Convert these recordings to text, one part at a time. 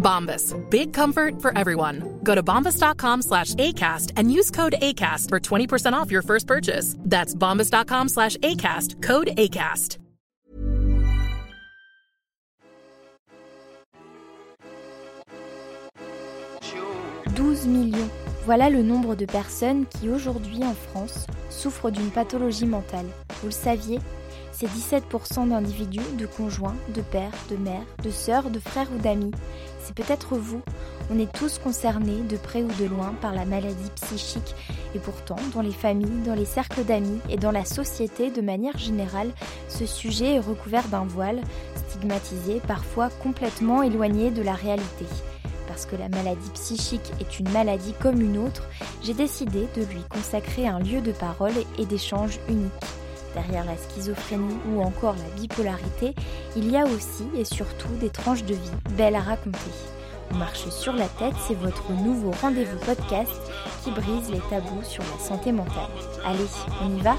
Bombas. Big comfort for everyone. Go to bombas.com slash ACAST and use code ACAST for 20% off your first purchase. That's bombas.com slash ACAST. Code ACAST. 12 millions. Voilà le nombre de personnes qui aujourd'hui en France souffrent d'une pathologie mentale. Vous le saviez C'est 17% d'individus, de conjoints, de pères, de mères, de sœurs, de frères ou d'amis. C'est peut-être vous. On est tous concernés, de près ou de loin, par la maladie psychique. Et pourtant, dans les familles, dans les cercles d'amis et dans la société de manière générale, ce sujet est recouvert d'un voile, stigmatisé, parfois complètement éloigné de la réalité parce que la maladie psychique est une maladie comme une autre, j'ai décidé de lui consacrer un lieu de parole et d'échange unique. Derrière la schizophrénie ou encore la bipolarité, il y a aussi et surtout des tranches de vie belles à raconter. On marche sur la tête, c'est votre nouveau rendez-vous podcast qui brise les tabous sur la santé mentale. Allez, on y va?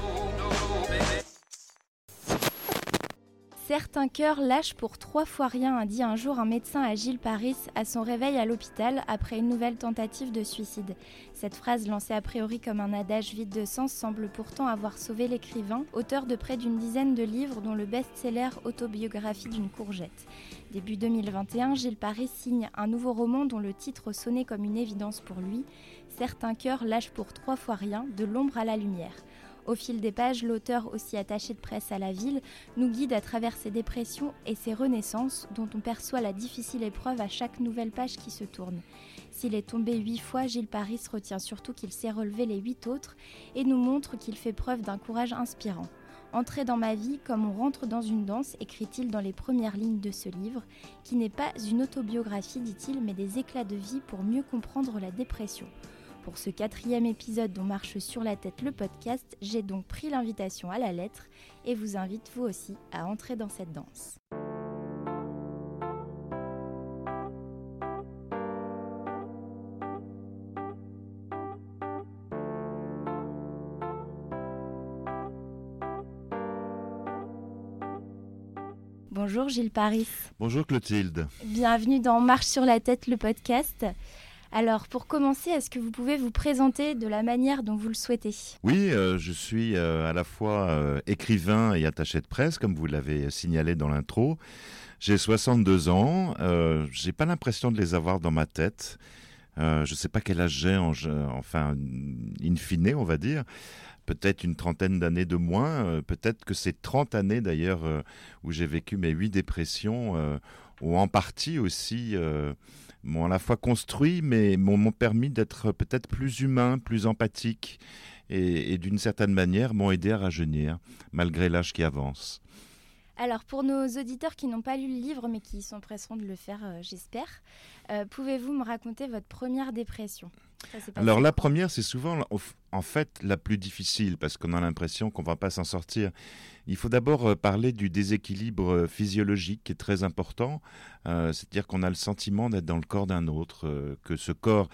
Certains cœurs lâchent pour trois fois rien, a dit un jour un médecin à Gilles Paris à son réveil à l'hôpital après une nouvelle tentative de suicide. Cette phrase, lancée a priori comme un adage vide de sens, semble pourtant avoir sauvé l'écrivain, auteur de près d'une dizaine de livres, dont le best-seller Autobiographie d'une courgette. Début 2021, Gilles Paris signe un nouveau roman dont le titre sonnait comme une évidence pour lui Certains cœurs lâchent pour trois fois rien, de l'ombre à la lumière. Au fil des pages, l'auteur, aussi attaché de presse à la ville, nous guide à travers ses dépressions et ses renaissances, dont on perçoit la difficile épreuve à chaque nouvelle page qui se tourne. S'il est tombé huit fois, Gilles Paris retient surtout qu'il s'est relevé les huit autres et nous montre qu'il fait preuve d'un courage inspirant. Entrer dans ma vie comme on rentre dans une danse, écrit-il dans les premières lignes de ce livre, qui n'est pas une autobiographie, dit-il, mais des éclats de vie pour mieux comprendre la dépression. Pour ce quatrième épisode dont marche sur la tête le podcast, j'ai donc pris l'invitation à la lettre et vous invite vous aussi à entrer dans cette danse. Bonjour Gilles Paris. Bonjour Clotilde. Bienvenue dans Marche sur la tête le podcast. Alors, pour commencer, est-ce que vous pouvez vous présenter de la manière dont vous le souhaitez? Oui, euh, je suis euh, à la fois euh, écrivain et attaché de presse, comme vous l'avez signalé dans l'intro. J'ai 62 ans, j'ai pas l'impression de les avoir dans ma tête. je ne sais pas quel âge j'ai, enfin, in fine, on va dire peut-être une trentaine d'années de moins, peut-être que ces 30 années d'ailleurs où j'ai vécu mes huit dépressions ont en partie aussi m'ont à la fois construit, mais m'ont permis d'être peut-être plus humain, plus empathique, et, d'une certaine manière m'ont aidé à rajeunir, malgré l'âge qui avance. Alors pour nos auditeurs qui n'ont pas lu le livre mais qui sont pressants de le faire, euh, j'espère, euh, pouvez-vous me raconter votre première dépression? Alors la première, c'est souvent en fait la plus difficile parce qu'on a l'impression qu'on va pas s'en sortir. Il faut d'abord euh, parler du déséquilibre physiologique qui est très important, c'est-à-dire qu'on a le sentiment d'être dans le corps d'un autre, que ce corps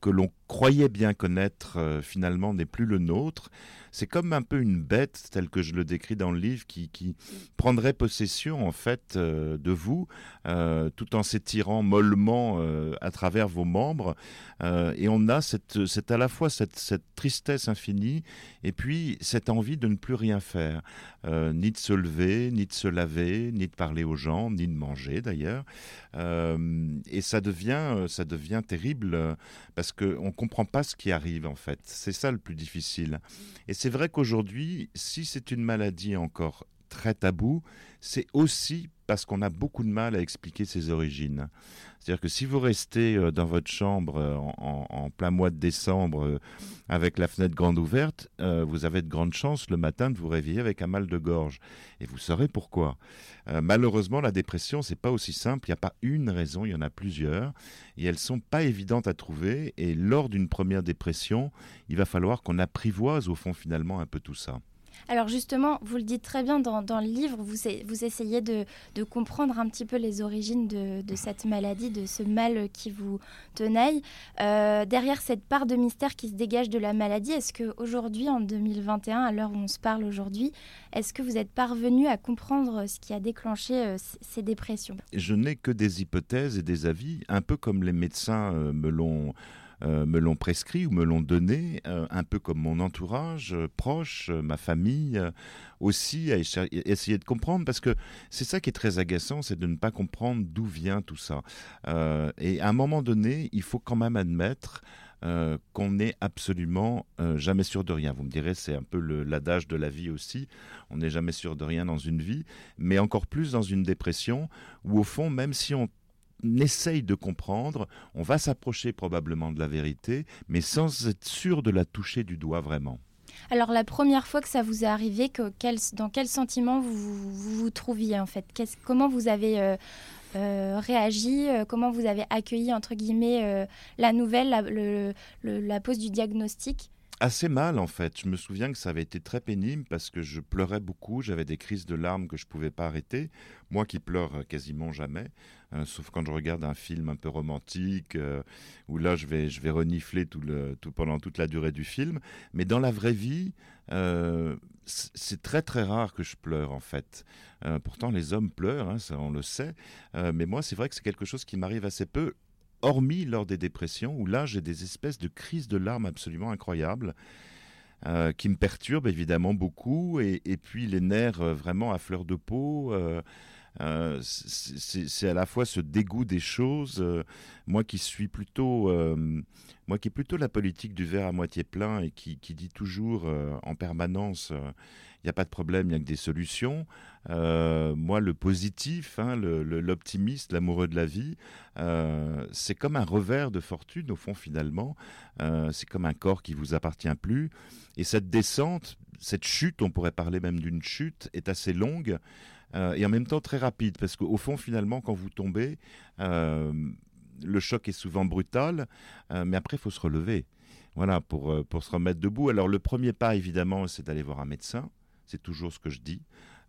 que l'on croyait bien connaître euh, finalement n'est plus le nôtre. C'est comme un peu une bête, tel que je le décris dans le livre, qui, prendrait possession en fait euh, de vous, euh, tout en s'étirant mollement à travers vos membres. et on a cette, cette à la fois cette, cette, tristesse infinie et puis cette envie de ne plus rien faire, ni de se lever, ni de se laver, ni de parler aux gens, ni de manger d'ailleurs. et ça devient, ça devient terrible parce qu'on comprend pas ce qui arrive en fait. C'est ça le plus difficile. Et c'est vrai qu'aujourd'hui, si c'est une maladie encore très tabou, c'est aussi parce qu'on a beaucoup de mal à expliquer ses origines. C'est-à-dire que si vous restez euh, dans votre chambre euh, en, plein mois de décembre euh, avec la fenêtre grande ouverte, vous avez de grandes chances le matin de vous réveiller avec un mal de gorge. Et vous saurez pourquoi. malheureusement, la dépression, c'est pas aussi simple. Il n'y a pas une raison, il y en a plusieurs. Et elles sont pas évidentes à trouver. Et lors d'une première dépression, il va falloir qu'on apprivoise au fond finalement un peu tout ça. Alors justement, vous le dites très bien dans, le livre, vous, essayez de, comprendre un petit peu les origines de, cette maladie, de ce mal qui vous tenaille. Euh, derrière cette part de mystère qui se dégage de la maladie, est-ce qu'aujourd'hui, en 2021, à l'heure où on se parle aujourd'hui, est-ce que vous êtes parvenu à comprendre ce qui a déclenché euh, ces dépressions? Je n'ai que des hypothèses et des avis, un peu comme les médecins euh, me l'ont me l'ont prescrit ou me l'ont donné, euh, un peu comme mon entourage euh, proche, ma famille aussi, à essayer de comprendre, parce que c'est ça qui est très agaçant, c'est de ne pas comprendre d'où vient tout ça. et à un moment donné, il faut quand même admettre qu'on n'est absolument jamais sûr de rien. Vous me direz, c'est un peu l'adage de la vie aussi. On n'est jamais sûr de rien dans une vie, mais encore plus dans une dépression où, au fond, même si on essaye de comprendre, on va s'approcher probablement de la vérité, mais sans être sûr de la toucher du doigt vraiment. Alors la première fois que ça vous est arrivé, que, dans quel sentiment vous vous, trouviez en fait? Comment vous avez euh, euh, réagi euh, Comment vous avez accueilli entre guillemets la nouvelle, la, la pose du diagnostic? Assez mal en fait. Je me souviens que ça avait été très pénible parce que je pleurais beaucoup, j'avais des crises de larmes que je pouvais pas arrêter. Moi qui pleure quasiment jamais, hein, sauf quand je regarde un film un peu romantique euh, où là je vais je vais renifler tout le tout pendant toute la durée du film. Mais dans la vraie vie, euh, c'est très très rare que je pleure en fait. Euh, pourtant les hommes pleurent, hein, ça on le sait. mais moi c'est vrai que c'est quelque chose qui m'arrive assez peu hormis lors des dépressions, où là j'ai des espèces de crises de larmes absolument incroyables. Euh, qui me perturbent évidemment beaucoup, et, puis les nerfs euh, vraiment à fleur de peau. Euh, c'est à la fois ce dégoût des choses, moi qui suis plutôt, moi qui ai plutôt la politique du verre à moitié plein et qui, dit toujours en permanence il n'y a pas de problème, il n'y a que des solutions. Euh, moi, le positif, hein, l'optimiste, l'amoureux de la vie, euh, c'est comme un revers de fortune, au fond, finalement. Euh, c'est comme un corps qui vous appartient plus. Et cette descente, cette chute, on pourrait parler même d'une chute, est assez longue et en même temps très rapide, parce qu'au fond, finalement, quand vous tombez, le choc est souvent brutal, mais après, il faut se relever. Voilà, pour, pour se remettre debout. Alors, le premier pas, évidemment, c'est d'aller voir un médecin. C'est toujours ce que je dis.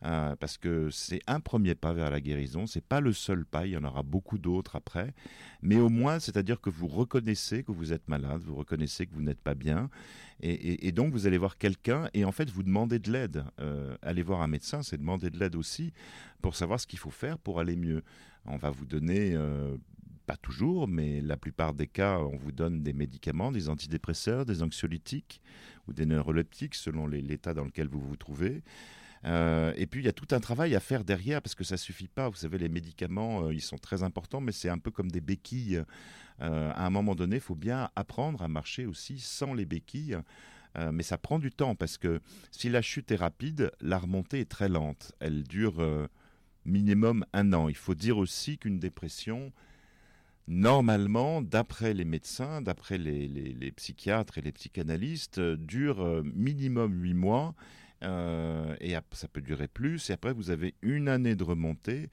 Euh, parce que c'est un premier pas vers la guérison, c'est pas le seul pas, il y en aura beaucoup d'autres après, mais au moins, c'est-à-dire que vous reconnaissez que vous êtes malade, vous reconnaissez que vous n'êtes pas bien, et, donc vous allez voir quelqu'un et en fait vous demandez de l'aide. Euh, aller voir un médecin, c'est demander de l'aide aussi pour savoir ce qu'il faut faire pour aller mieux. On va vous donner euh, pas toujours, mais la plupart des cas, on vous donne des médicaments, des antidépresseurs, des anxiolytiques ou des neuroleptiques selon l'état dans lequel vous vous trouvez. Euh, et puis il y a tout un travail à faire derrière parce que ça suffit pas. Vous savez, les médicaments, euh, ils sont très importants, mais c'est un peu comme des béquilles. Euh, à un moment donné, il faut bien apprendre à marcher aussi sans les béquilles. mais ça prend du temps parce que si la chute est rapide, la remontée est très lente. Elle dure minimum un an. Il faut dire aussi qu'une dépression, normalement, d'après les médecins, d'après les, psychiatres et les psychanalystes, dure minimum huit mois. Euh, et ça peut durer plus. Et après, vous avez une année de remontée.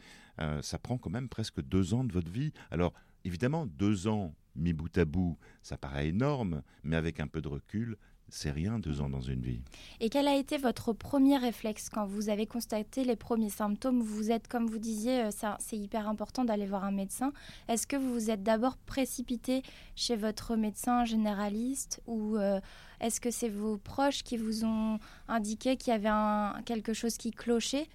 ça prend quand même presque deux ans de votre vie. Alors, évidemment, deux ans mis bout à bout, ça paraît énorme, mais avec un peu de recul, c'est rien deux ans dans une vie. Et quel a été votre premier réflexe quand vous avez constaté les premiers symptômes? Vous êtes, comme vous disiez, euh, c'est hyper important d'aller voir un médecin. Est-ce que vous vous êtes d'abord précipité chez votre médecin généraliste ou euh, est-ce que c'est vos proches qui vous ont indiqué qu'il y avait quelque chose qui clochait?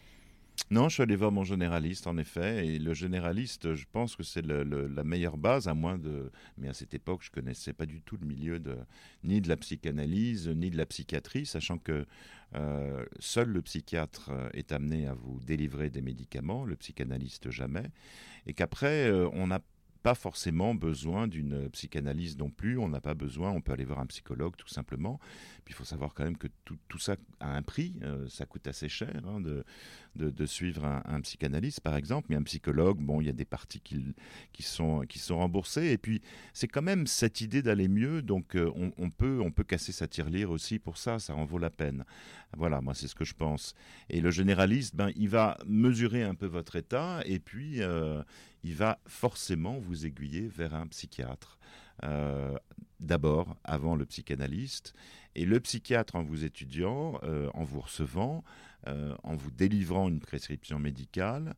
Non, je suis allé voir mon généraliste, en effet, et le généraliste, je pense que c'est la meilleure base, à moins de... Mais à cette époque, je connaissais pas du tout le milieu de ni de la psychanalyse, ni de la psychiatrie, sachant que euh, seul le psychiatre euh, est amené à vous délivrer des médicaments, le psychanalyste jamais, et qu'après, euh, on a pas forcément besoin d'une psychanalyse non plus. On n'a pas besoin, on peut aller voir un psychologue tout simplement. Puis il faut savoir quand même que tout, tout ça a un prix. Euh, ça coûte assez cher hein, de, de, suivre un, psychanalyste, par exemple. Mais un psychologue, bon, il y a des parties qui, qui, sont, qui sont remboursées. Et puis c'est quand même cette idée d'aller mieux. Donc euh, on, peut, on peut casser sa tirelire aussi pour ça. Ça en vaut la peine. Voilà, moi c'est ce que je pense. Et le généraliste, ben, il va mesurer un peu votre état et puis euh, il va forcément vous aiguiller vers un psychiatre. Euh, d'abord, avant le psychanalyste. Et le psychiatre, en vous étudiant, euh, en vous recevant, euh, en vous délivrant une prescription médicale,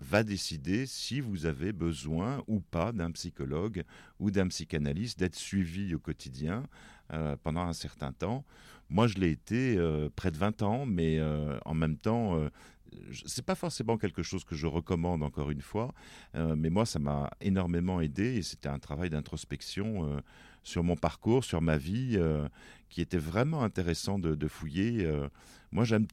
va décider si vous avez besoin ou pas d'un psychologue ou d'un psychanalyste, d'être suivi au quotidien pendant un certain temps. Moi, je l'ai été près de 20 ans, mais en même temps, c'est pas forcément quelque chose que je recommande encore une fois, euh, mais moi ça m'a énormément aidé et c'était un travail d'introspection euh, sur mon parcours, sur ma vie, euh, qui était vraiment intéressant de, de fouiller. moi j'aime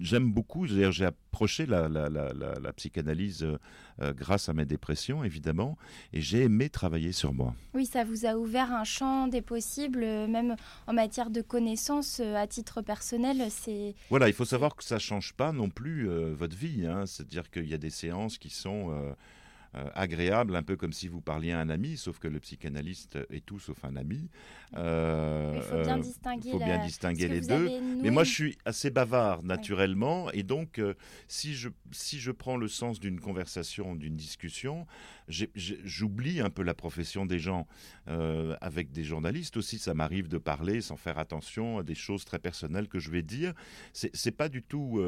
j'aime beaucoup, j'ai approché la, la, psychanalyse euh, euh, grâce à mes dépressions, évidemment, et j'ai aimé travailler sur moi. Oui, ça vous a ouvert un champ des possibles, euh, même en matière de connaissances à titre personnel. C'est Voilà, il faut savoir que ça ne change pas non plus votre vie. Hein. C'est-à-dire qu'il y a des séances qui sont euh, agréable, un peu comme si vous parliez à un ami, sauf que le psychanalyste est tout sauf un ami. Euh, il faut bien distinguer, faut bien distinguer les deux. Mais moi, je suis assez bavard naturellement, et donc euh, si je si je prends le sens d'une conversation, d'une discussion, j'oublie un peu la profession des gens. avec des journalistes aussi, ça m'arrive de parler sans faire attention à des choses très personnelles que je vais dire. C'est pas du tout.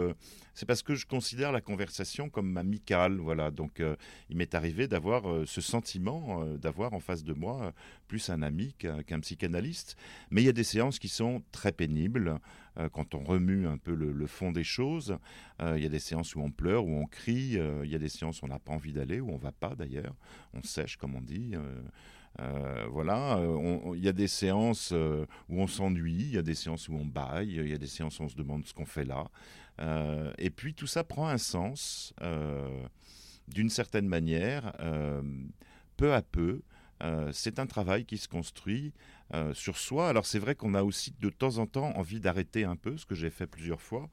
c'est parce que je considère la conversation comme amicale, voilà. Donc il m'est arrivé d'avoir euh, ce sentiment, euh, d'avoir en face de moi euh, plus un ami qu'un psychanalyste. Mais il y a des séances qui sont très pénibles quand on remue un peu le, fond des choses. il y a des séances où on pleure, où on crie. il y a des séances où on n'a pas envie d'aller, où on va pas d'ailleurs. On sèche, comme on dit. voilà, il y a des séances où on s'ennuie, il y a des séances où on baille, il y a des séances où on se demande ce qu'on fait là. et puis tout ça prend un sens d'une certaine manière, euh, peu à peu, euh, c'est un travail qui se construit euh, sur soi. Alors c'est vrai qu'on a aussi de temps en temps envie d'arrêter un peu, ce que j'ai fait plusieurs fois.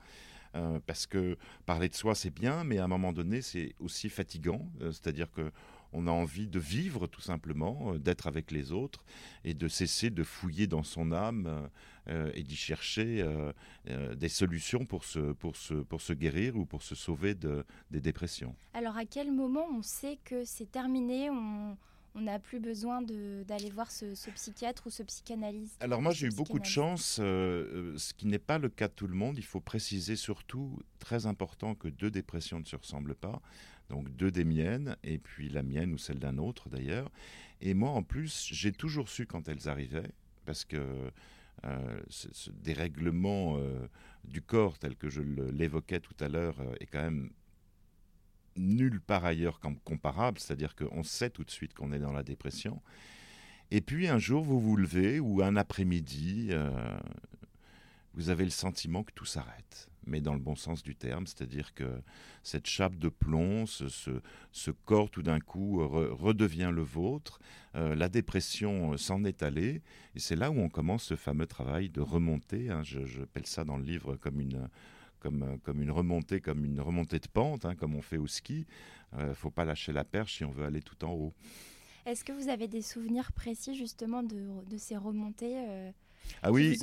parce que parler de soi c'est bien, mais à un moment donné c'est aussi fatigant. C'est-à-dire que on a envie de vivre tout simplement, d'être avec les autres et de cesser de fouiller dans son âme euh, et d'y chercher euh, euh, des solutions pour se, guérir ou pour se sauver de, des dépressions. Alors à quel moment on sait que c'est terminé on n'a plus besoin d'aller voir ce, psychiatre ou ce psychanalyste Alors moi j'ai eu beaucoup de chance, ce qui n'est pas le cas de tout le monde. Il faut préciser surtout, très important, que deux dépressions ne se ressemblent pas. Donc deux des miennes, et puis la mienne ou celle d'un autre d'ailleurs. Et moi en plus, j'ai toujours su quand elles arrivaient, parce que euh, ce, dérèglement euh, du corps tel que je l'évoquais tout à l'heure euh, est quand même nul par ailleurs comparable, c'est-à-dire qu'on sait tout de suite qu'on est dans la dépression. Et puis un jour, vous vous levez, ou un après-midi, vous avez le sentiment que tout s'arrête, mais dans le bon sens du terme, c'est-à-dire que cette chape de plomb, ce, ce, corps tout d'un coup redevient le vôtre, euh, la dépression s'en est allée, et c'est là où on commence ce fameux travail de remontée, hein, je, je ça dans le livre comme une... Comme, comme, une remontée, comme une remontée de pente, hein, comme on fait au ski. Il euh, ne faut pas lâcher la perche si on veut aller tout en haut. Est-ce que vous avez des souvenirs précis justement de, de ces remontées euh, ah oui,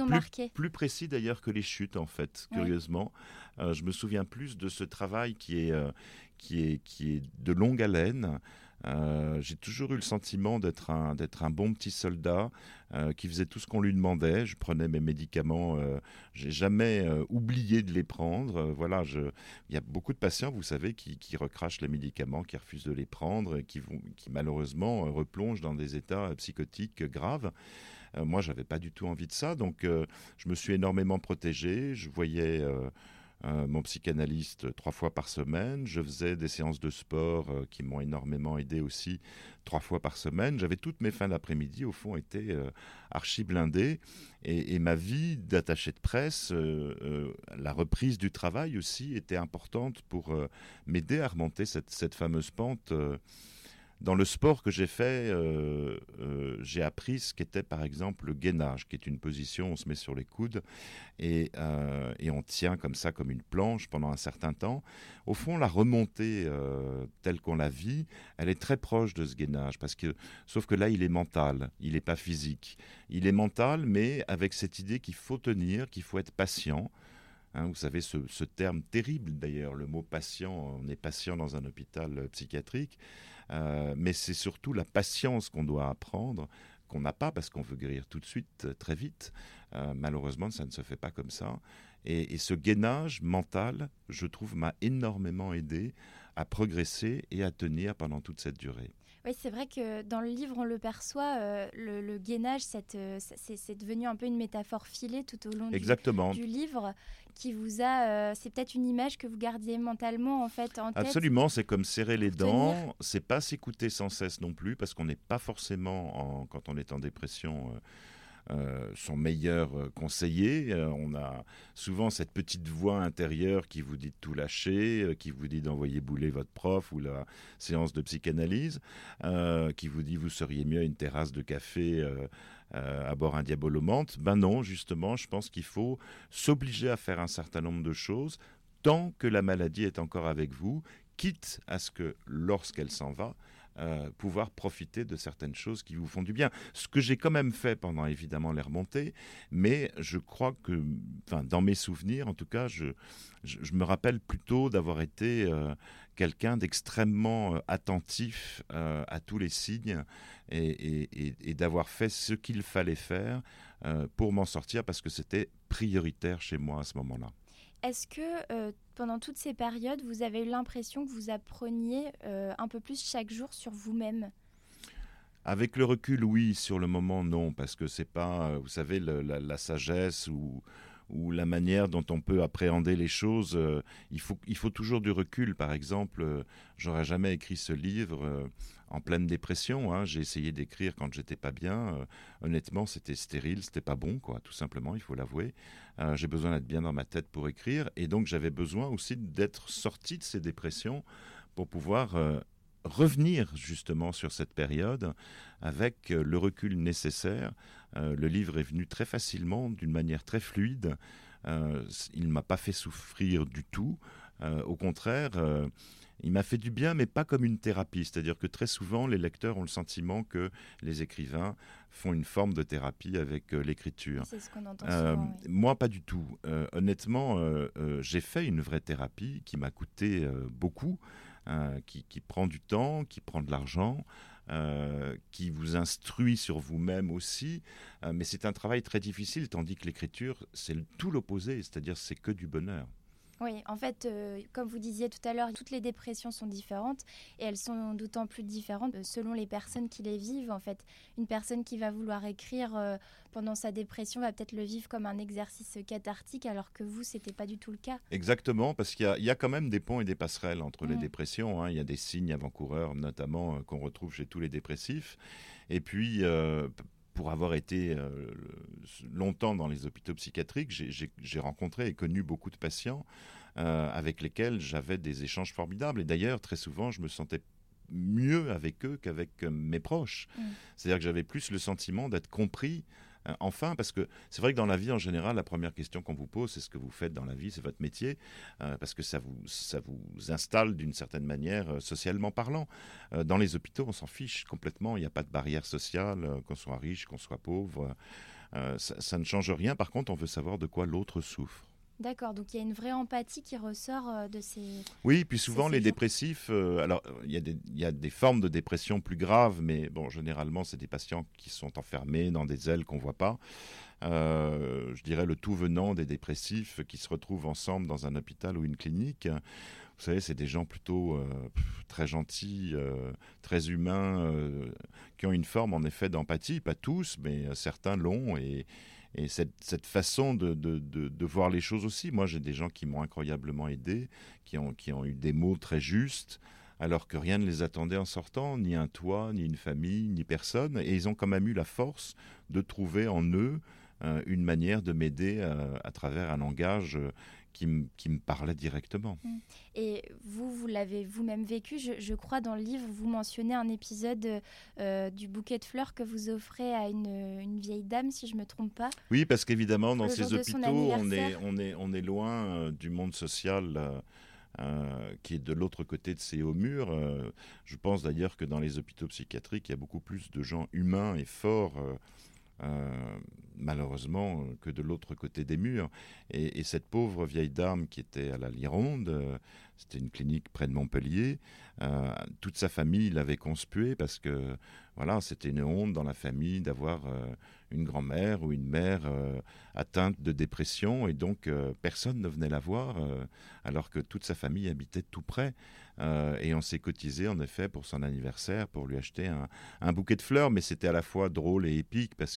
plus, précis d'ailleurs que les chutes en fait, curieusement. Euh, je me souviens plus de ce travail qui est, euh, qui est, qui est de longue haleine. Euh, j'ai toujours eu le sentiment d'être un, d'être un bon petit soldat euh, qui faisait tout ce qu'on lui demandait. Je prenais mes médicaments, euh, j'ai jamais oublié de les prendre. voilà, il y a beaucoup de patients, vous savez, qui, qui, recrachent les médicaments, qui refusent de les prendre, et qui, vont, qui malheureusement replongent dans des états psychotiques graves. moi, j'avais pas du tout envie de ça, donc je me suis énormément protégé. Je voyais euh, mon psychanalyste trois fois par semaine. Je faisais des séances de sport euh, qui m'ont énormément aidé aussi trois fois par semaine. J'avais toutes mes fins d'après-midi, au fond, étaient euh, archi blindées. Et, ma vie d'attaché de presse, la reprise du travail aussi était importante pour m'aider à remonter cette fameuse pente dans le sport que j'ai fait, euh, euh, j'ai appris ce qu'était par exemple le gainage, qui est une position, on se met sur les coudes et, euh, et on tient comme ça, comme une planche pendant un certain temps. Au fond, la remontée telle qu'on la vit, elle est très proche de ce gainage, parce que, sauf que là, il est mental, il n'est pas physique. Il est mental, mais avec cette idée qu'il faut tenir, qu'il faut être patient. Hein, vous savez, ce terme terrible d'ailleurs, le mot patient, on est patient dans un hôpital psychiatrique, euh, mais c'est surtout la patience qu'on doit apprendre, qu'on n'a pas parce qu'on veut guérir tout de suite, euh, très vite. Euh, malheureusement, ça ne se fait pas comme ça. Et, et ce gainage mental, je trouve, m'a énormément aidé à progresser et à tenir pendant toute cette durée. Oui, c'est vrai que dans le livre, on le perçoit, euh, le, gainage, euh, c'est devenu un peu une métaphore filée tout au long Exactement. Du, livre, qui vous a, euh, c'est peut-être une image que vous gardiez mentalement en fait en. Absolument, c'est comme serrer les dents, c'est pas s'écouter sans cesse non plus, parce qu'on n'est pas forcément, en, quand on est en dépression, son meilleur euh, conseiller. Euh, on a souvent cette petite voix intérieure qui vous dit de tout lâcher, qui vous dit d'envoyer bouler votre prof ou la séance de psychanalyse, qui vous dit vous seriez mieux à une terrasse de café à bord un diabolomante. Ben non, justement, je pense qu'il faut s'obliger à faire un certain nombre de choses tant que la maladie est encore avec vous, quitte à ce que lorsqu'elle s'en va, euh, pouvoir profiter de certaines choses qui vous font du bien. Ce que j'ai quand même fait pendant évidemment les remontées, mais je crois que, enfin, dans mes souvenirs, en tout cas, je, me rappelle plutôt d'avoir été euh, quelqu'un d'extrêmement euh, attentif à tous les signes et d'avoir fait ce qu'il fallait faire pour m'en sortir parce que c'était prioritaire chez moi à ce moment-là. Est-ce que pendant toutes ces périodes, vous avez eu l'impression que vous appreniez euh, un peu plus chaque jour sur vous-même? Avec le recul, oui. Sur le moment, non, parce que c'est pas, euh, vous savez, la, sagesse ou, la manière dont on peut appréhender les choses. Euh, il, faut, il faut toujours du recul. Par exemple, euh, j'aurais jamais écrit ce livre euh, en pleine dépression. Hein. J'ai essayé d'écrire quand j'étais pas bien. honnêtement, c'était stérile, c'était pas bon, quoi. Tout simplement, il faut l'avouer. J'ai besoin d'être bien dans ma tête pour écrire, et donc j'avais besoin aussi d'être sorti de ces dépressions pour pouvoir revenir justement sur cette période avec le recul nécessaire euh, le livre est venu très facilement, d'une manière très fluide. Euh, il ne m'a pas fait souffrir du tout. Euh, au contraire, il m'a fait du bien, mais pas comme une thérapie. C'est-à-dire que très souvent, les lecteurs ont le sentiment que les écrivains font une forme de thérapie avec l'écriture. C'est ce qu'on entend souvent, Moi, pas du tout. honnêtement, j'ai fait une vraie thérapie qui m'a coûté beaucoup, qui, qui, prend du temps, qui prend de l'argent. Euh, qui vous instruit sur vous-même aussi, euh, mais c'est un travail très difficile, tandis que l'écriture, c'est tout l'opposé, c'est-à-dire c'est que du bonheur. Oui, en fait, euh, comme vous disiez tout à l'heure, toutes les dépressions sont différentes et elles sont d'autant plus différentes euh, selon les personnes qui les vivent. En fait, une personne qui va vouloir écrire euh, pendant sa dépression va peut-être le vivre comme un exercice cathartique, alors que vous, c'était pas du tout le cas. Exactement, parce qu'il y, a quand même des ponts et des passerelles entre les dépressions. Hein. Il y a des signes avant-coureurs, notamment qu'on retrouve chez tous les dépressifs. Et puis pour avoir été euh, longtemps dans les hôpitaux psychiatriques, j'ai rencontré et connu beaucoup de patients euh, avec lesquels j'avais des échanges formidables. Et d'ailleurs, très souvent, je me sentais mieux avec eux qu'avec euh, mes proches. Mmh. C'est-à-dire que j'avais plus le sentiment d'être compris euh, enfin, parce que c'est vrai que dans la vie en général, la première question qu'on vous pose, c'est ce que vous faites dans la vie, c'est votre métier, euh, parce que ça vous, ça vous installe d'une certaine manière euh, socialement parlant. dans les hôpitaux, on s'en fiche complètement, il n'y a pas de barrière sociale, qu'on soit riche, qu'on soit pauvre, ça, ça, ne change rien. Par contre, on veut savoir de quoi l'autre souffre. D'accord, donc il y a une vraie empathie qui ressort euh, de ces... Oui, puis souvent les dépressifs, euh, alors il y, a des- il y a des formes de dépression plus graves, mais bon, généralement c'est des patients qui sont enfermés dans des ailes qu'on voit pas. Euh, je dirais le tout venant des dépressifs qui se retrouvent ensemble dans un hôpital ou une clinique. Vous savez, c'est des gens plutôt euh, très gentils, euh, très humains, euh, qui ont une forme en effet d'empathie, pas tous, mais euh, certains l'ont. Et, et cette, cette façon de, de- de- voir les choses aussi, moi j'ai des gens qui m'ont incroyablement aidé, qui ont, qui ont eu des mots très justes, alors que rien ne les attendait en sortant, ni un toit, ni une famille, ni personne. Et ils ont quand même eu la force de trouver en eux euh, une manière de m'aider euh, à travers un langage euh, qui, me- qui me parlait directement. Et vous, vous l'avez vous-même vécu. Je, je crois dans le livre, vous mentionnez un épisode euh, du bouquet de fleurs que vous offrez à une, une vieille dame, si je me trompe pas. Oui, parce qu'évidemment, dans ces hôpitaux, on est, anniversaire. on, est, on est loin euh, du monde social euh, euh, qui est de l'autre côté de ces hauts murs. Euh, je pense d'ailleurs que dans les hôpitaux psychiatriques, il y a beaucoup plus de gens humains et forts. Euh, malheureusement, que de l'autre côté des murs. Et, et cette pauvre vieille dame qui était à la Lironde, euh, c'était une clinique près de Montpellier, euh, toute sa famille l'avait conspuée parce que voilà, c'était une honte dans la famille d'avoir une grand-mère ou une mère atteinte de dépression et donc personne ne venait la voir alors que toute sa famille habitait tout près. Et on s'est cotisé en effet pour son anniversaire pour lui acheter un, un bouquet de fleurs, mais c'était à la fois drôle et épique parce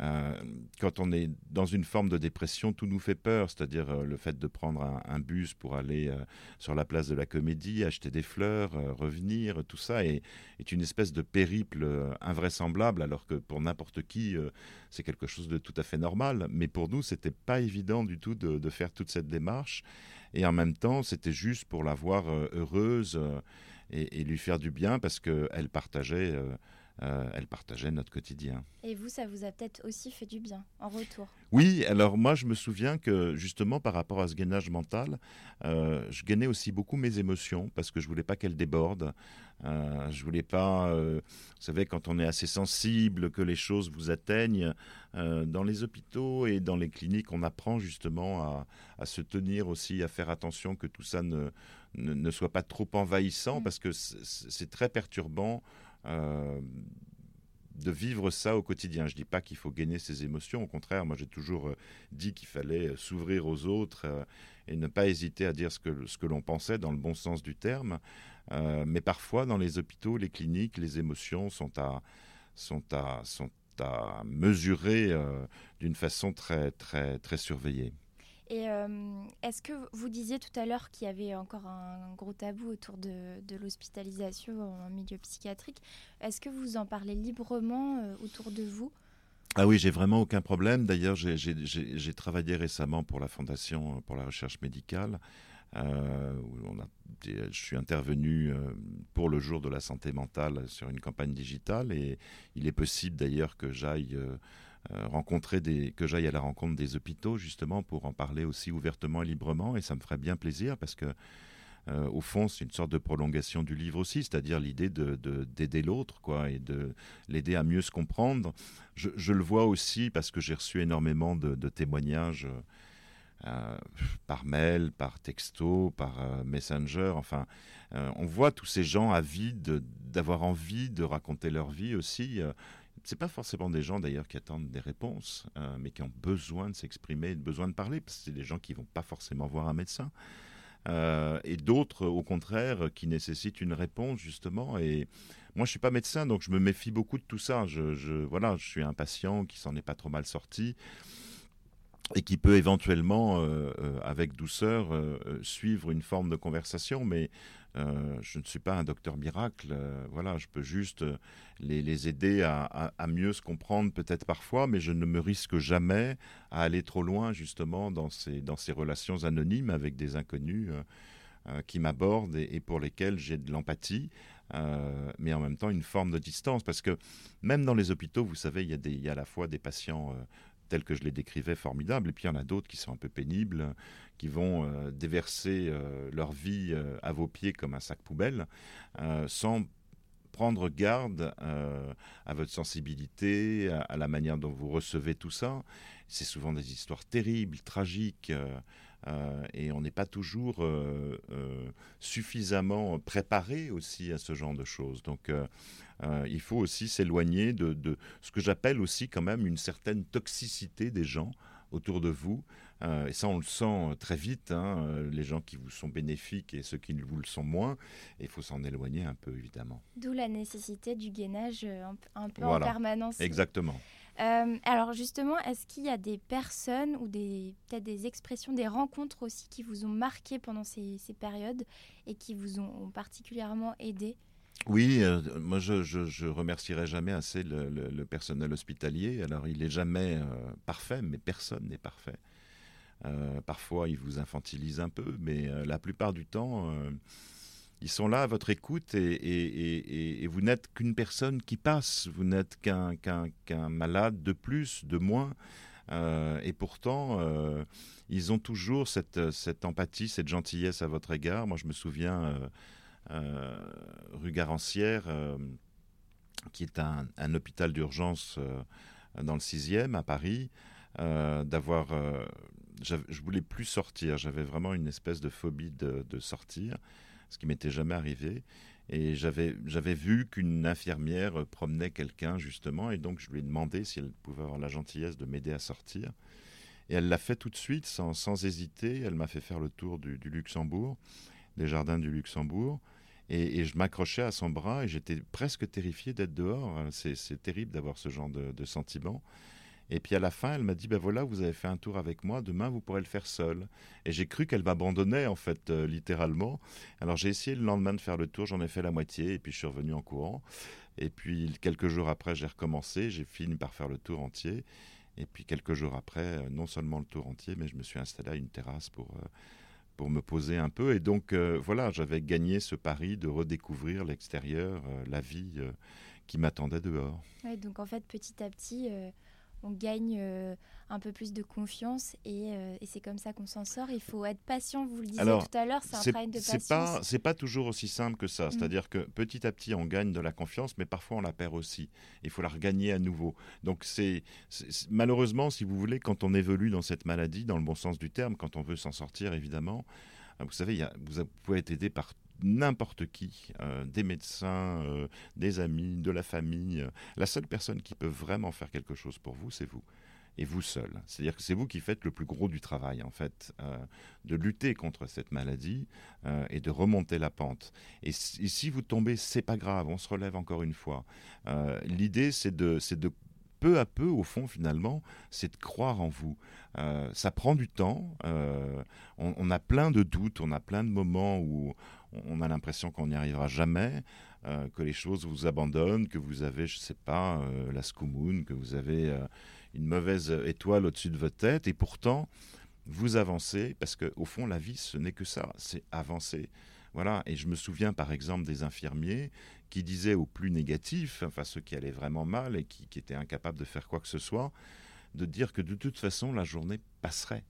Euh, quand on est dans une forme de dépression, tout nous fait peur, c'est-à-dire euh, le fait de prendre un, bus pour aller euh, sur la place de la Comédie, acheter des fleurs, revenir, tout ça est, une espèce de périple invraisemblable, alors que pour n'importe qui, c'est quelque chose de tout à fait normal. Mais pour nous, c'était pas évident du tout de, faire toute cette démarche, et en même temps, c'était juste pour la voir heureuse et lui faire du bien, parce qu'elle partageait, euh, elle partageait notre quotidien. Et vous, ça vous a peut-être aussi fait du bien en retour. Oui, alors moi je me souviens que justement par rapport à ce gainage mental, euh, je gainais aussi beaucoup mes émotions parce que je voulais pas qu'elles débordent. Euh, je voulais pas, euh, vous savez, quand on est assez sensible, que les choses vous atteignent, dans les hôpitaux et dans les cliniques, on apprend justement à, à se tenir aussi, à faire attention que tout ça ne, ne, ne soit pas trop envahissant Mm. parce que c'est très perturbant. Euh, de vivre ça au quotidien. Je dis pas qu'il faut gainer ses émotions, au contraire, moi j'ai toujours euh, dit qu'il fallait euh, s'ouvrir aux autres et ne pas hésiter à dire ce que, l'on pensait dans le bon sens du terme. Mais parfois, dans les hôpitaux, les cliniques, les émotions sont à, sont à, sont à mesurer d'une façon très, très, très surveillée. Et euh, est-ce que vous disiez tout à l'heure qu'il y avait encore un gros tabou autour de, l'hospitalisation en milieu psychiatrique Est-ce que vous en parlez librement euh, autour de vous? Ah oui, j'ai vraiment aucun problème. D'ailleurs, j'ai- travaillé récemment pour la Fondation euh, pour la recherche médicale. je suis intervenu pour le jour de la santé mentale sur une campagne digitale et il est possible d'ailleurs que j'aille rencontrer des, que j'aille à la rencontre des hôpitaux justement pour en parler aussi ouvertement et librement et ça me ferait bien plaisir parce que euh, au fond, c'est une sorte de prolongation du livre aussi, c'est-à-dire l'idée de, de- d'aider l'autre, quoi, et de l'aider à mieux se comprendre. Je, le vois aussi parce que j'ai reçu énormément de, témoignages euh, euh, par mail, par texto, par euh, messenger. Enfin, euh, on voit tous ces gens avides de- d'avoir envie de raconter leur vie aussi. C'est pas forcément des gens d'ailleurs qui attendent des réponses, euh, mais qui ont besoin de s'exprimer, besoin de parler, parce que c'est des gens qui vont pas forcément voir un médecin. euh, et d'autres, au contraire, qui nécessitent une réponse, justement. Et moi, je suis pas médecin, donc je me méfie beaucoup de tout ça. Je, voilà, je suis un patient qui s'en est pas trop mal sorti et qui peut éventuellement, euh, avec douceur, suivre une forme de conversation, mais je ne suis pas un docteur miracle. voilà, je peux juste les, aider à, mieux se comprendre peut-être parfois, mais je ne me risque jamais à aller trop loin justement dans ces, dans ces relations anonymes avec des inconnus qui m'abordent et, pour lesquels j'ai de l'empathie. Euh, mais en même temps une forme de distance. Parce que même dans les hôpitaux, vous savez, il y il y a à la fois des patients euh, tels que je les décrivais formidables, et puis il y en a d'autres qui sont un peu pénibles, qui vont euh, déverser leur vie à vos pieds comme un sac poubelle, sans prendre garde à votre sensibilité, à, la manière dont vous recevez tout ça. C'est souvent des histoires terribles, tragiques. Euh, et on n'est pas toujours euh, euh, suffisamment préparé aussi à ce genre de choses. Donc il faut aussi s'éloigner de, ce que j'appelle aussi quand même une certaine toxicité des gens autour de vous. et ça, on le sent très vite, hein, les gens qui vous sont bénéfiques et ceux qui vous le sont moins. Et il faut s'en éloigner un peu, évidemment. D'où la nécessité du gainage un, peu en permanence. Exactement. Euh, alors justement, est-ce qu'il y a des personnes ou des peut-être des expressions, des rencontres aussi qui vous ont marqué pendant ces, périodes et qui vous ont, particulièrement aidé oui, euh, moi je, je, remercierai jamais assez le, personnel hospitalier. Alors il n'est jamais euh, parfait, mais personne n'est parfait. parfois il vous infantilise un peu, mais la plupart du temps ils sont là à votre écoute et, vous n'êtes qu'une personne qui passe, vous n'êtes qu'un malade de plus, de moins. Euh, et pourtant, euh, ils ont toujours cette, cette, empathie, cette gentillesse à votre égard. Moi, je me souviens, euh, rue Garancière, qui est un, hôpital d'urgence dans le 6e à Paris, d'avoir... je voulais plus sortir, j'avais vraiment une espèce de phobie de, sortir ce qui m'était jamais arrivé. Et j'avais, j'avais vu qu'une infirmière promenait quelqu'un, justement, et donc je lui ai demandé si elle pouvait avoir la gentillesse de m'aider à sortir. Et elle l'a fait tout de suite, sans, sans hésiter. Elle m'a fait faire le tour du, Luxembourg, des jardins du Luxembourg. Et, je m'accrochais à son bras et j'étais presque terrifié d'être dehors. C'est, terrible d'avoir ce genre de, de sentiment. Et puis à la fin, elle m'a dit, ben voilà, vous avez fait un tour avec moi, demain vous pourrez le faire seul. Et j'ai cru qu'elle m'abandonnait, en fait, euh, littéralement. Alors j'ai essayé le lendemain de faire le tour, j'en ai fait la moitié, et puis je suis revenu en courant. Et puis quelques jours après, j'ai recommencé, j'ai fini par faire le tour entier. Et puis quelques jours après, euh, non seulement le tour entier, mais je me suis installé à une terrasse pour... Euh, pour me poser un peu. Et donc, voilà, j'avais gagné ce pari de redécouvrir l'extérieur, la vie qui m'attendait dehors. Donc, en fait, petit à petit, on gagne euh, un peu plus de confiance euh, et, c'est comme ça qu'on s'en sort. Il faut être patient, vous le disiez tout à l'heure, c'est un travail de patience. Pas, c'est pas toujours aussi simple que ça. Mm. C'est-à-dire que petit à petit, on gagne de la confiance, mais parfois on la perd aussi. Il faut la regagner à nouveau. Donc c'est malheureusement, si vous voulez, quand on évolue dans cette maladie, dans le bon sens du terme, quand on veut s'en sortir, évidemment, vous savez, vous pouvez être aidé par n'importe qui, euh, des médecins, euh, des amis, de la famille. La seule personne qui peut vraiment faire quelque chose pour vous, c'est vous. Et vous seul. C'est-à-dire que c'est vous qui faites le plus gros du travail, en fait, euh, de lutter contre cette maladie et de remonter la pente. Et, si vous tombez, c'est pas grave, on se relève encore une fois. L'idée, c'est de, de peu à peu, au fond, finalement, c'est de croire en vous. ça prend du temps. On, a plein de doutes, on a plein de moments où on a l'impression qu'on n'y arrivera jamais, euh, que les choses vous abandonnent, que vous avez, je ne sais pas, euh, la scoumoune, que vous avez euh, une mauvaise étoile au-dessus de votre tête, et pourtant, vous avancez, parce qu'au fond, la vie, ce n'est que ça, c'est avancer. Voilà, et je me souviens par exemple des infirmiers qui disaient aux plus négatifs, enfin ceux qui allaient vraiment mal et qui, qui étaient incapables de faire quoi que ce soit, de dire que de toute façon la journée passerait,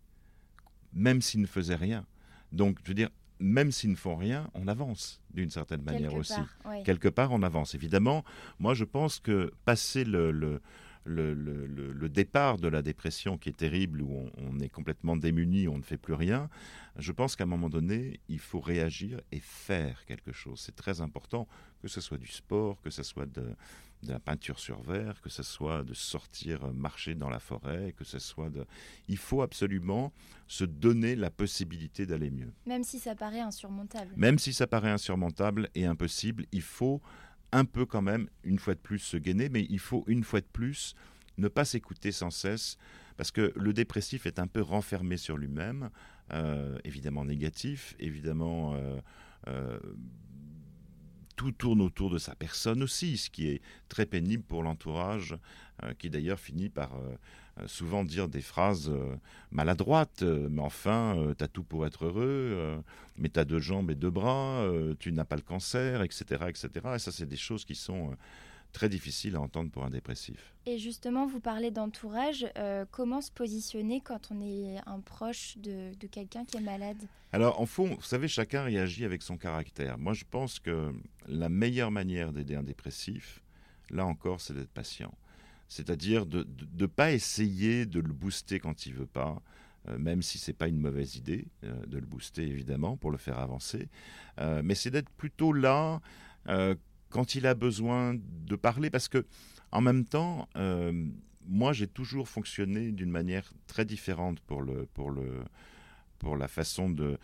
même s'ils ne faisaient rien. Donc, je veux dire, même s'ils ne font rien, on avance d'une certaine manière aussi. Quelque part, on avance. Évidemment, moi je pense que passer le, le, départ de la dépression qui est terrible, où on, on, est complètement démuni, on ne fait plus rien, je pense qu'à un moment donné, il faut réagir et faire quelque chose. C'est très important, que ce soit du sport, que ce soit de, de la peinture sur verre, que ce soit de sortir marcher dans la forêt, que ce soit de... Il faut absolument se donner la possibilité d'aller mieux. Même si ça paraît insurmontable. Même si ça paraît insurmontable et impossible, il faut un peu quand même, une fois de plus, se gainer, mais il faut une fois de plus ne pas s'écouter sans cesse, parce que le dépressif est un peu renfermé sur lui-même, euh, évidemment négatif, évidemment... Euh, euh, tout tourne autour de sa personne aussi, ce qui est très pénible pour l'entourage, qui d'ailleurs finit par souvent dire des phrases maladroites. mais enfin, t'as tout pour être heureux, mais t'as deux jambes et deux bras, tu n'as pas le cancer, etc., etc. Et ça, c'est des choses qui sont très difficile à entendre pour un dépressif. Et justement, vous parlez d'entourage. Euh, comment se positionner quand on est un proche de, quelqu'un qui est malade? Alors, en fond, vous savez, chacun réagit avec son caractère. Moi, je pense que la meilleure manière d'aider un dépressif, là encore, c'est d'être patient. C'est-à-dire de ne pas essayer de le booster quand il veut pas, euh, même si c'est pas une mauvaise idée euh, de le booster évidemment pour le faire avancer, mais c'est d'être plutôt là quand il a besoin de parler, parce que en même temps, euh, moi j'ai toujours fonctionné d'une manière très différente pour le pour le pour la façon de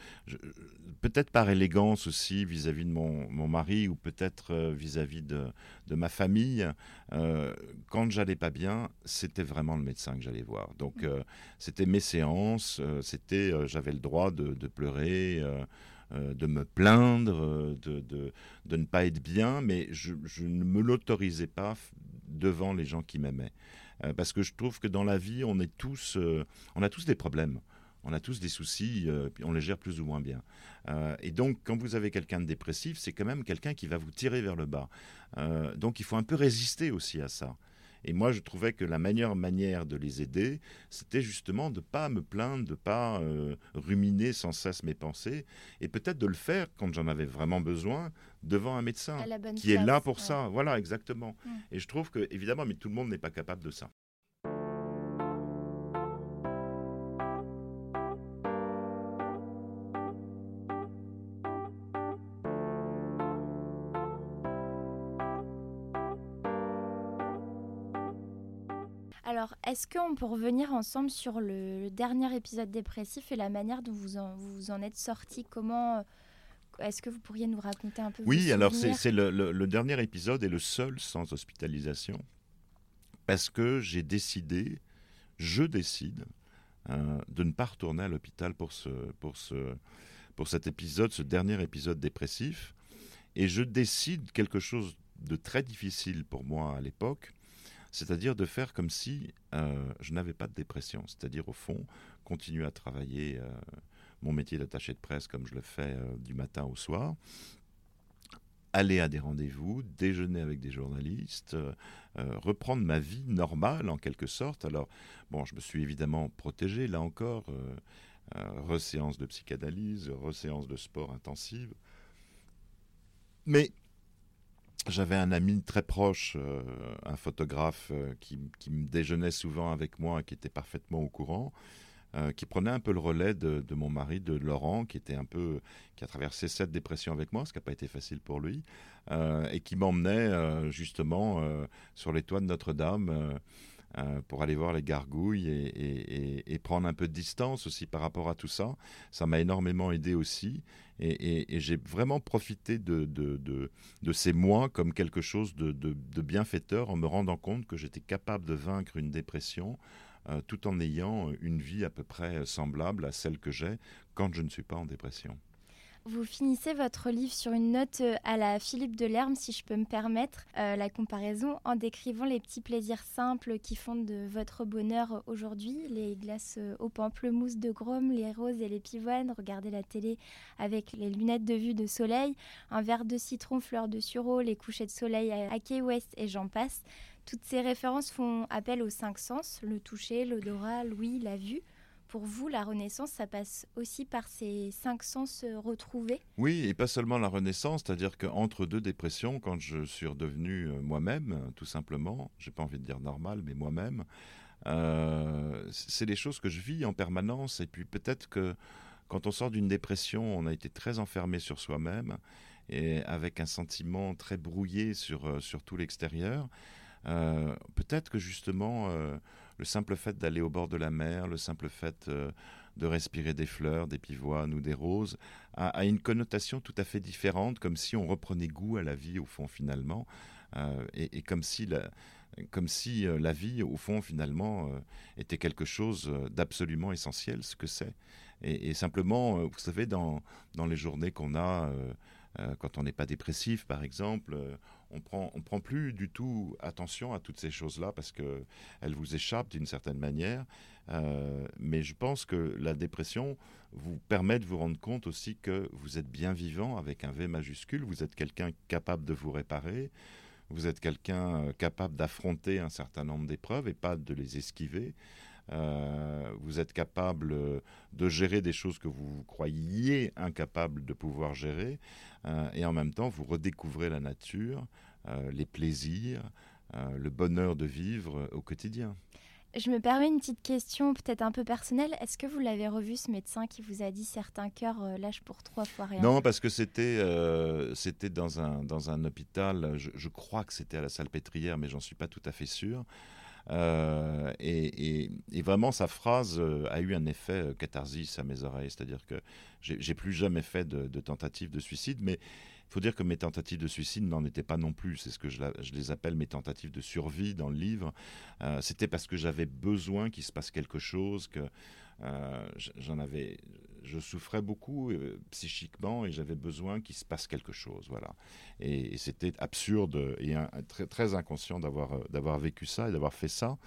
peut-être par élégance aussi vis-à-vis de mon, mon, mari ou peut-être euh, vis-à-vis de, de, ma famille euh, quand j'allais pas bien c'était vraiment le médecin que j'allais voir donc mmh. c'était mes séances c'était j'avais le droit de, pleurer euh, de me plaindre, euh, de, de, ne pas être bien, mais je, ne me l'autorisais pas devant les gens qui m'aimaient. Euh, parce que je trouve que dans la vie, on, est tous, on a tous des problèmes. On a tous des soucis, puis on les gère plus ou moins bien. et donc, quand vous avez quelqu'un de dépressif, c'est quand même quelqu'un qui va vous tirer vers le bas. donc, il faut un peu résister aussi à ça. Et moi, je trouvais que la meilleure manière de les aider, c'était justement de ne pas me plaindre, de ne pas euh, ruminer sans cesse mes pensées, et peut-être de le faire quand j'en avais vraiment besoin devant un médecin qui est là pour ça. Voilà, exactement. Mm. Et je trouve que, évidemment, mais tout le monde n'est pas capable de ça. Est-ce qu'on peut revenir ensemble sur le, dernier épisode dépressif et la manière dont vous en, vous en êtes sorti? Comment euh, est-ce que vous pourriez nous raconter un peu Oui, alors c'est le, dernier épisode et le seul sans hospitalisation parce que j'ai décidé, je décide euh, de ne pas retourner à l'hôpital pour, ce, pour, ce, pour cet épisode, ce dernier épisode dépressif. Et je décide quelque chose de très difficile pour moi à l'époque, c'est-à-dire de faire comme si euh, je n'avais pas de dépression, c'est-à-dire au fond continuer à travailler euh, mon métier d'attaché de presse comme je le fais euh, du matin au soir, aller à des rendez-vous, déjeuner avec des journalistes, reprendre ma vie normale en quelque sorte. Alors, bon, je me suis évidemment protégé, là encore, reséance de psychanalyse, reséance de sport intensive. Mais j'avais un ami très proche, euh, un photographe euh, qui, me déjeunait souvent avec moi, qui était parfaitement au courant, euh, qui prenait un peu le relais de, mon mari, de Laurent, qui était un peu, qui a traversé cette dépression avec moi, ce qui n'a pas été facile pour lui, et qui m'emmenait justement sur les toits de Notre-Dame. Pour aller voir les gargouilles et, prendre un peu de distance aussi par rapport à tout ça. Ça m'a énormément aidé aussi. Et, j'ai vraiment profité de, de, ces mois comme quelque chose de, bienfaiteur en me rendant compte que j'étais capable de vaincre une dépression euh, tout en ayant une vie à peu près semblable à celle que j'ai quand je ne suis pas en dépression. Vous finissez votre livre sur une note euh, à la Philippe Delerme, si je peux me permettre euh, la comparaison, en décrivant les petits plaisirs simples qui font de votre bonheur aujourd'hui, les glaces euh, au pamplemousse de Grom, les roses et les pivoines, regarder la télé avec les lunettes de vue de soleil, un verre de citron, fleur de sureau, les couchers de soleil à Key West et j'en passe. Toutes ces références font appel aux cinq sens, le toucher, l'odorat, l'ouïe, la vue pour vous, la renaissance, ça passe aussi par ces cinq sens euh, retrouvés? Oui, et pas seulement la renaissance, c'est-à-dire qu'entre deux dépressions, quand je suis redevenu euh, moi-même, tout simplement, j'ai pas envie de dire normal, mais moi-même, euh, c'est des choses que je vis en permanence. Et puis peut-être que quand on sort d'une dépression, on a été très enfermé sur soi-même et avec un sentiment très brouillé sur, sur tout l'extérieur. Peut-être que justement, euh, le simple fait d'aller au bord de la mer, le simple fait euh, de respirer des fleurs, des pivoines ou des roses, a, une connotation tout à fait différente, comme si on reprenait goût à la vie au fond finalement, et, comme si la, comme si la vie, au fond, finalement, était quelque chose d'absolument essentiel, ce que c'est. Et, et, simplement, vous savez, dans, dans les journées qu'on a euh, quand on n'est pas dépressif, par exemple, euh, on prend, on prend plus du tout attention à toutes ces choses-là parce que elles vous échappent d'une certaine manière. Euh, mais je pense que la dépression vous permet de vous rendre compte aussi que vous êtes bien vivant avec un V majuscule. Vous êtes quelqu'un capable de vous réparer. Vous êtes quelqu'un capable d'affronter un certain nombre d'épreuves et pas de les esquiver. Euh, vous êtes capable de gérer des choses que vous croyiez incapable de pouvoir gérer, euh, et en même temps, vous redécouvrez la nature, euh, les plaisirs, le bonheur de vivre au quotidien. Je me permets une petite question peut-être un peu personnelle. Est-ce que vous l'avez revu ce médecin qui vous a dit certains cœurs lâchent pour trois fois rien? Non, parce que c'était c'était dans un, dans un hôpital, je, je crois que c'était à la Salpêtrière, mais j'en suis pas tout à fait sûr. Euh, et, vraiment, sa phrase euh, a eu un effet euh, catharsis à mes oreilles. C'est-à-dire que j'ai plus jamais fait de, de tentative de suicide, mais il faut dire que mes tentatives de suicide n'en étaient pas non plus. C'est ce que je, les appelle mes tentatives de survie dans le livre. C'était parce que j'avais besoin qu'il se passe quelque chose, que j'en avais, je souffrais beaucoup psychiquement et j'avais besoin qu'il se passe quelque chose. Voilà. Et, c'était absurde et très, très inconscient d'avoir d'avoir vécu ça et d'avoir fait ça.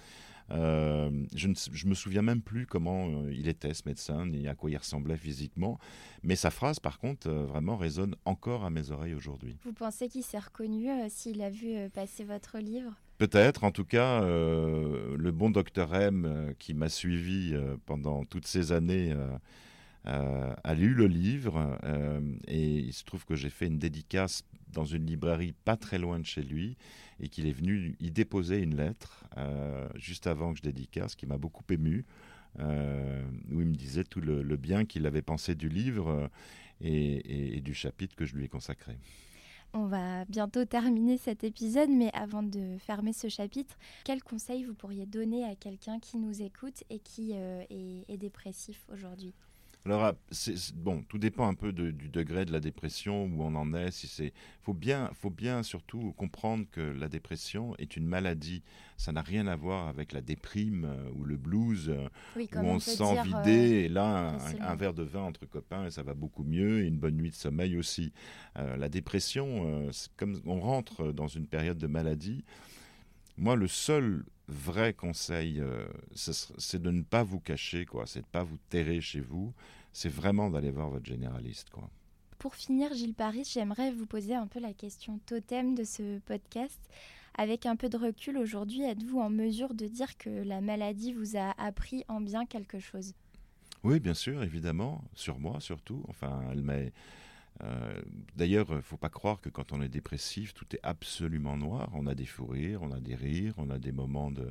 Euh, je ne je me souviens même plus comment euh, il était ce médecin, ni à quoi il ressemblait physiquement. Mais sa phrase, par contre, euh, vraiment résonne encore à mes oreilles aujourd'hui. Vous pensez qu'il s'est reconnu s'il a vu passer votre livre? Peut-être, en tout cas, le bon docteur M qui m'a suivi pendant toutes ces années a lu le livre et il se trouve que j'ai fait une dédicace dans une librairie pas très loin de chez lui et qu'il est venu y déposer une lettre euh, juste avant que je dédicace, qui m'a beaucoup ému, euh, où il me disait tout le, bien qu'il avait pensé du livre euh, et, du chapitre que je lui ai consacré. On va bientôt terminer cet épisode, mais avant de fermer ce chapitre, quel conseil vous pourriez donner à quelqu'un qui nous écoute et qui est dépressif aujourd'hui? Alors, ah, bon, tout dépend un peu du degré de la dépression, où on en est. Si c'est, faut bien, faut bien surtout comprendre que la dépression est une maladie. Ça n'a rien à voir avec la déprime euh, ou le blues, euh, où on, se sent vidé euh, et là un, verre de vin entre copains et ça va beaucoup mieux et une bonne nuit de sommeil aussi. la dépression, comme on rentre dans une période de maladie. Moi, le seul vrai conseil, c'est de ne pas vous cacher, quoi. C'est de ne pas vous terrer chez vous c'est vraiment d'aller voir votre généraliste. Quoi. Pour finir, Gilles Paris, j'aimerais vous poser un peu la question totem de ce podcast. Avec un peu de recul aujourd'hui, êtes-vous en mesure de dire que la maladie vous a appris en bien quelque chose? Oui, bien sûr, évidemment, sur moi surtout. Enfin, elle m'a. Euh, d'ailleurs, il ne faut pas croire que quand on est dépressif, tout est absolument noir. On a des fous rires, on a des rires, on a des moments de.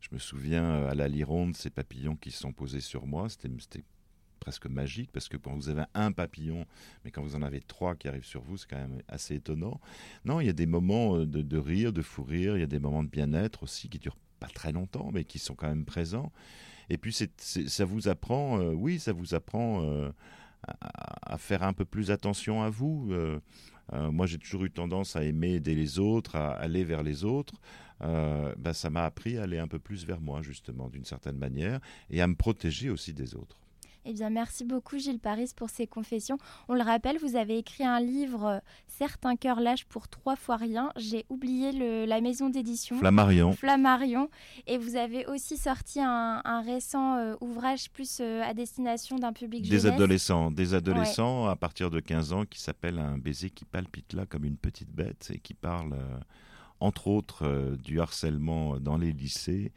Je me souviens euh, à la Lironde, ces papillons qui se sont posés sur moi. C'était presque magique parce que quand vous avez un papillon, mais quand vous en avez trois qui arrivent sur vous, c'est quand même assez étonnant. Non, il y a des moments euh, de, rire, de fou rire, il y a des moments de bien-être aussi qui durent pas très longtemps, mais qui sont quand même présents. Et puis ça vous apprend, euh, oui, ça vous apprend euh, à, faire un peu plus attention à vous. moi, j'ai toujours eu tendance à aimer aider les autres, à aller vers les autres. Ben, ça m'a appris à aller un peu plus vers moi, justement, d'une certaine manière, et à me protéger aussi des autres. Eh bien, merci beaucoup Gilles Paris pour ces confessions. On le rappelle, vous avez écrit un livre, euh, Certains cœurs lâchent pour trois fois rien. J'ai oublié le, la maison d'édition. Flammarion. Flammarion. Et vous avez aussi sorti un, récent euh, ouvrage plus euh, à destination d'un public Des adolescents. Des adolescents à partir de 15 ans qui s'appelle Un baiser qui palpite là comme une petite bête et qui parle, entre autres, du harcèlement dans les lycées.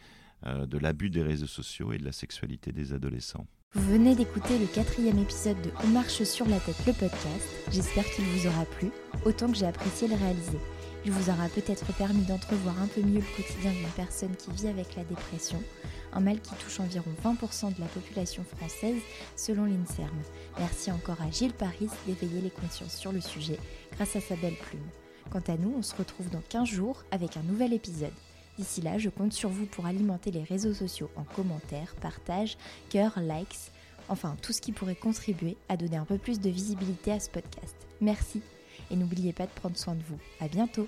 de l'abus des réseaux sociaux et de la sexualité des adolescents. Vous venez d'écouter le quatrième épisode de On marche sur la tête, le podcast. J'espère qu'il vous aura plu, autant que j'ai apprécié le réaliser. Il vous aura peut-être permis d'entrevoir un peu mieux le quotidien d'une personne qui vit avec la dépression, un mal qui touche environ 20% de la population française selon l'INSERM. Merci encore à Gilles Paris d'éveiller les consciences sur le sujet grâce à sa belle plume. Quant à nous, on se retrouve dans 15 jours avec un nouvel épisode. D'ici là, je compte sur vous pour alimenter les réseaux sociaux en commentaires, partages, cœurs, likes, enfin tout ce qui pourrait contribuer à donner un peu plus de visibilité à ce podcast. Merci et n'oubliez pas de prendre soin de vous. À bientôt.